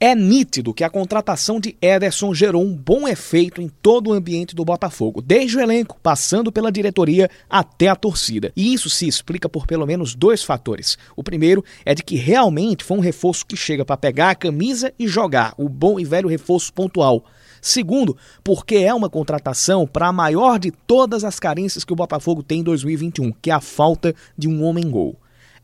É nítido que a contratação de Ederson gerou um bom efeito em todo o ambiente do Botafogo, desde o elenco, passando pela diretoria até a torcida. E isso se explica por pelo menos dois fatores. O primeiro é de que realmente foi um reforço que chega para pegar a camisa e jogar, o bom e velho reforço pontual. Segundo, porque é uma contratação para a maior de todas as carências que o Botafogo tem em 2021, que é a falta de um homem-gol.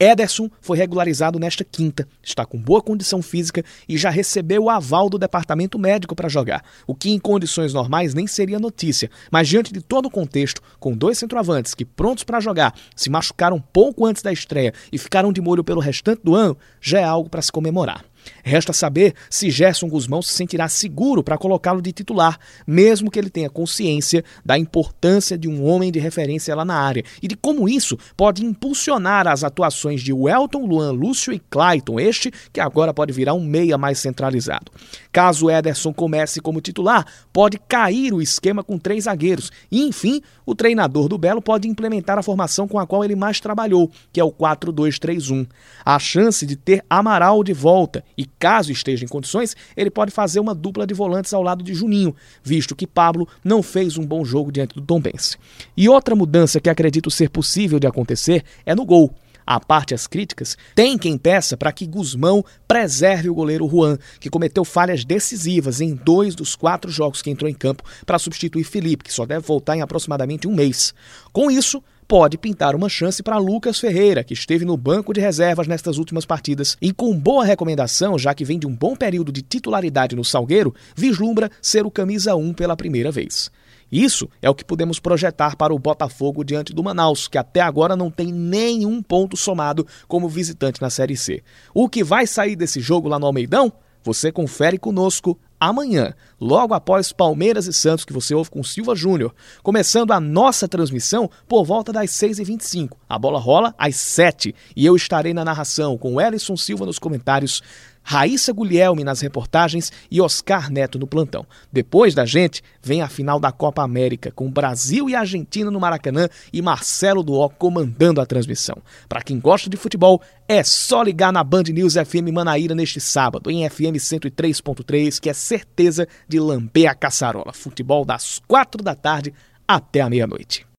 Ederson foi regularizado nesta quinta, está com boa condição física e já recebeu o aval do departamento médico para jogar, o que em condições normais nem seria notícia, mas diante de todo o contexto, com dois centroavantes que prontos para jogar se machucaram pouco antes da estreia e ficaram de molho pelo restante do ano, já é algo para se comemorar. Resta saber se Gerson Guzmão se sentirá seguro para colocá-lo de titular, mesmo que ele tenha consciência da importância de um homem de referência lá na área e de como isso pode impulsionar as atuações de Welton, Luan Lúcio e Clayton, este que agora pode virar um meia mais centralizado. Caso Ederson comece como titular, pode cair o esquema com três zagueiros e, enfim, o treinador do Belo pode implementar a formação com a qual ele mais trabalhou, que é o 4-2-3-1. A chance de ter Amaral de volta e caso esteja em condições, ele pode fazer uma dupla de volantes ao lado de Juninho, visto que Pablo não fez um bom jogo diante do Tombense. E outra mudança que acredito ser possível de acontecer é no gol. À parte as críticas, tem quem peça para que Guzmão preserve o goleiro Juan, que cometeu falhas decisivas em dois dos quatro jogos que entrou em campo para substituir Felipe, que só deve voltar em aproximadamente um mês. Com isso, pode pintar uma chance para Lucas Ferreira, que esteve no banco de reservas nestas últimas partidas e com boa recomendação, já que vem de um bom período de titularidade no Salgueiro, vislumbra ser o camisa 1 pela primeira vez. Isso é o que podemos projetar para o Botafogo diante do Manaus, que até agora não tem nenhum ponto somado como visitante na Série C. O que vai sair desse jogo lá no Almeidão? Você confere conosco amanhã, logo após Palmeiras e Santos, que você ouve com Silva Júnior, começando a nossa transmissão por volta das 6h25. A bola rola às 7 e eu estarei na narração com Ellison Silva nos comentários Raíssa Guglielmi nas reportagens e Oscar Neto no plantão. Depois da gente, vem a final da Copa América, com Brasil e Argentina no Maracanã e Marcelo Duó comandando a transmissão. Para quem gosta de futebol, é só ligar na Band News FM Manaíra neste sábado, em FM 103.3, que é certeza de lamber a caçarola. Futebol das quatro da tarde até a meia-noite.